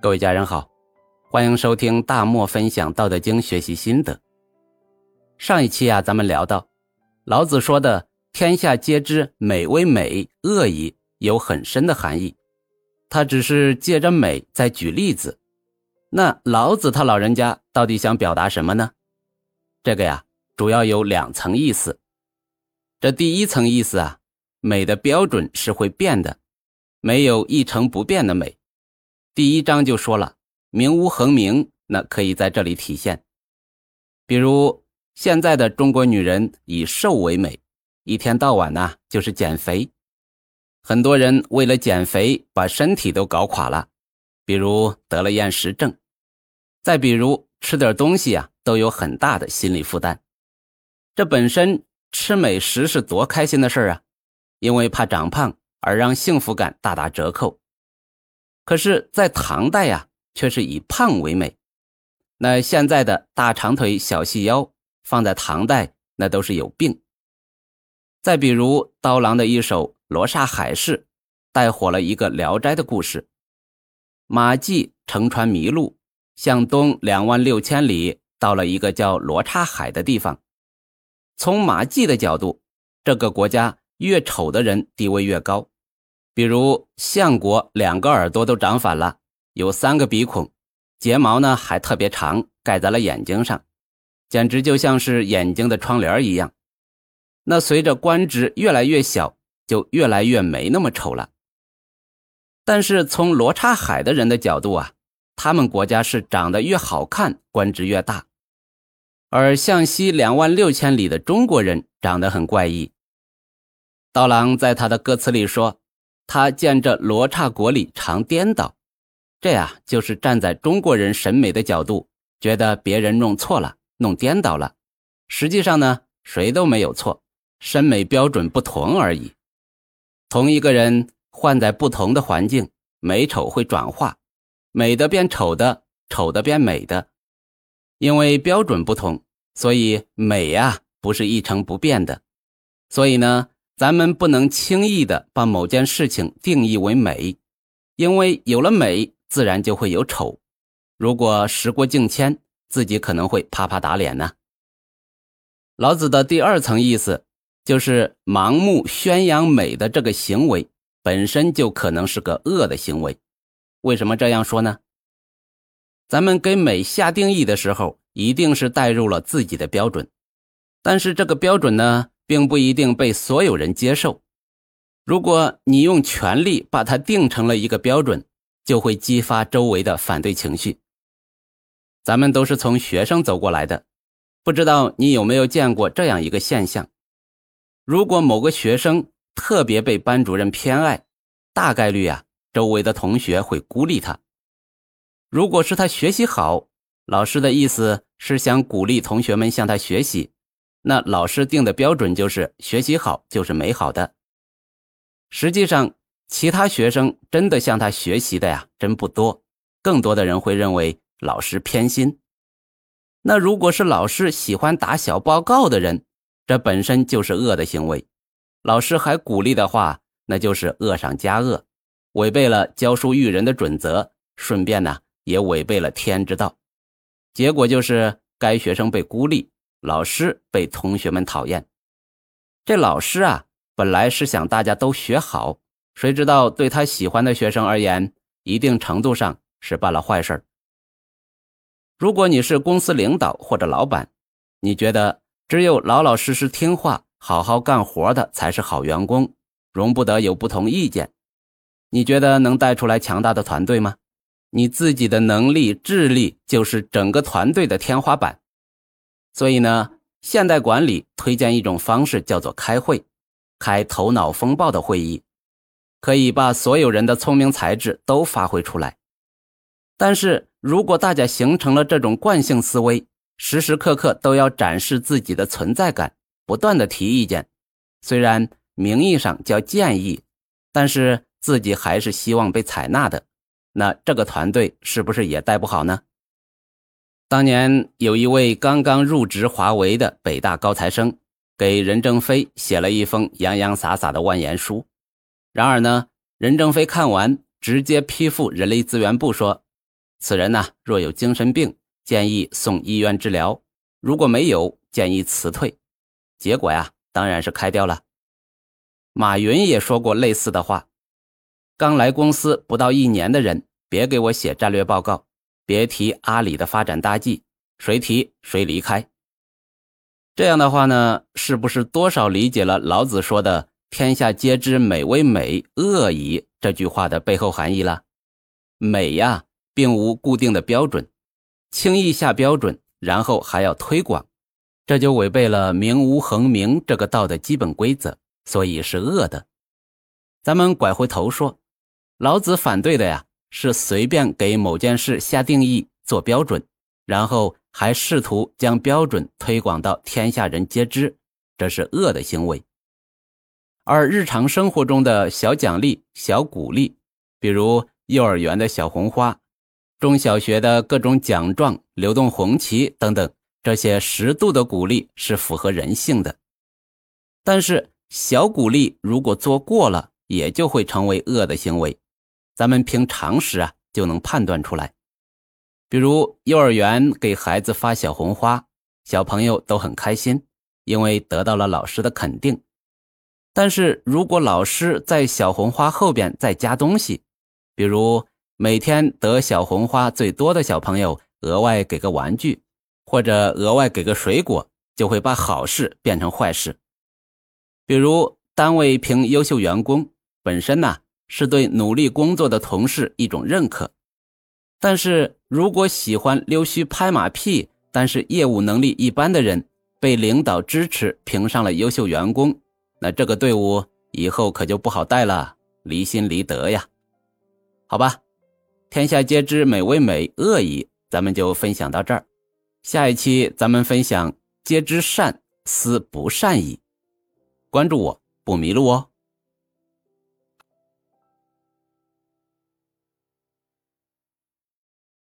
各位家人好，欢迎收听大漠分享《道德经》学习心得。上一期啊，咱们聊到老子说的“天下皆知美为美，恶已”有很深的含义。他只是借着美在举例子。那老子他老人家到底想表达什么呢？这个呀，主要有两层意思。这第一层意思啊，美的标准是会变的，没有一成不变的美。第一章就说了，名无恒名，那可以在这里体现。比如现在的中国女人以瘦为美，一天到晚呢就是减肥，很多人为了减肥把身体都搞垮了，比如得了厌食症，再比如吃点东西啊都有很大的心理负担。这本身吃美食是多开心的事儿啊，因为怕长胖而让幸福感大打折扣。可是，在唐代呀，却是以胖为美。那现在的大长腿、小细腰，放在唐代，那都是有病。再比如刀郎的一首《罗刹海市》，带火了一个《聊斋》的故事。马季乘船迷路，向东两万六千里，到了一个叫罗刹海的地方。从马季的角度，这个国家越丑的人地位越高。比如相国两个耳朵都长反了，有三个鼻孔，睫毛呢还特别长，盖在了眼睛上，简直就像是眼睛的窗帘一样。那随着官职越来越小，就越来越没那么丑了。但是从罗刹海的人的角度啊，他们国家是长得越好看，官职越大，而向西两万六千里的中国人长得很怪异。刀郎在他的歌词里说。他见这罗刹国里常颠倒，这呀就是站在中国人审美的角度，觉得别人弄错了，弄颠倒了。实际上呢，谁都没有错，审美标准不同而已。同一个人换在不同的环境，美丑会转化，美的变丑的，丑的变美的。因为标准不同，所以美呀不是一成不变的。所以呢。咱们不能轻易的把某件事情定义为美，因为有了美，自然就会有丑。如果时过境迁，自己可能会啪啪打脸呢。老子的第二层意思就是盲目宣扬美的这个行为本身就可能是个恶的行为。为什么这样说呢？咱们给美下定义的时候，一定是带入了自己的标准，但是这个标准呢？并不一定被所有人接受。如果你用权力把它定成了一个标准，就会激发周围的反对情绪。咱们都是从学生走过来的，不知道你有没有见过这样一个现象：如果某个学生特别被班主任偏爱，大概率啊，周围的同学会孤立他；如果是他学习好，老师的意思是想鼓励同学们向他学习。那老师定的标准就是学习好就是美好的。实际上，其他学生真的向他学习的呀，真不多。更多的人会认为老师偏心。那如果是老师喜欢打小报告的人，这本身就是恶的行为。老师还鼓励的话，那就是恶上加恶，违背了教书育人的准则，顺便呢也违背了天之道。结果就是该学生被孤立。老师被同学们讨厌，这老师啊，本来是想大家都学好，谁知道对他喜欢的学生而言，一定程度上是办了坏事如果你是公司领导或者老板，你觉得只有老老实实听话、好好干活的才是好员工，容不得有不同意见，你觉得能带出来强大的团队吗？你自己的能力、智力就是整个团队的天花板。所以呢，现代管理推荐一种方式，叫做开会，开头脑风暴的会议，可以把所有人的聪明才智都发挥出来。但是如果大家形成了这种惯性思维，时时刻刻都要展示自己的存在感，不断的提意见，虽然名义上叫建议，但是自己还是希望被采纳的，那这个团队是不是也带不好呢？当年有一位刚刚入职华为的北大高材生，给任正非写了一封洋洋洒洒的万言书。然而呢，任正非看完直接批复人力资源部说：“此人呢，若有精神病，建议送医院治疗；如果没有，建议辞退。结果呀，当然是开掉了。马云也说过类似的话：刚来公司不到一年的人，别给我写战略报告，别提阿里的发展大计，谁提谁离开。这样的话呢，是不是多少理解了老子说的“天下皆知美为美，恶已”这句话的背后含义了？美呀，并无固定的标准，轻易下标准，然后还要推广，这就违背了“名无恒名”这个道的基本规则，所以是恶的。咱们拐回头说，老子反对的呀，是随便给某件事下定义、做标准，然后。还试图将标准推广到天下人皆知，这是恶的行为。而日常生活中的小奖励、小鼓励，比如幼儿园的小红花、中小学的各种奖状、流动红旗等等，这些适度的鼓励是符合人性的。但是小鼓励如果做过了，也就会成为恶的行为。咱们凭常识啊，就能判断出来。比如幼儿园给孩子发小红花，小朋友都很开心，因为得到了老师的肯定。但是如果老师在小红花后边再加东西，比如每天得小红花最多的小朋友额外给个玩具，或者额外给个水果，就会把好事变成坏事。比如单位评优秀员工，本身呢是对努力工作的同事一种认可。但是如果喜欢溜须拍马屁，但是业务能力一般的人被领导支持评上了优秀员工，那这个队伍以后可就不好带了，离心离德呀。好吧，天下皆知美为美，恶已，咱们就分享到这儿。下一期咱们分享皆知善，思不善已。关注我不迷路哦。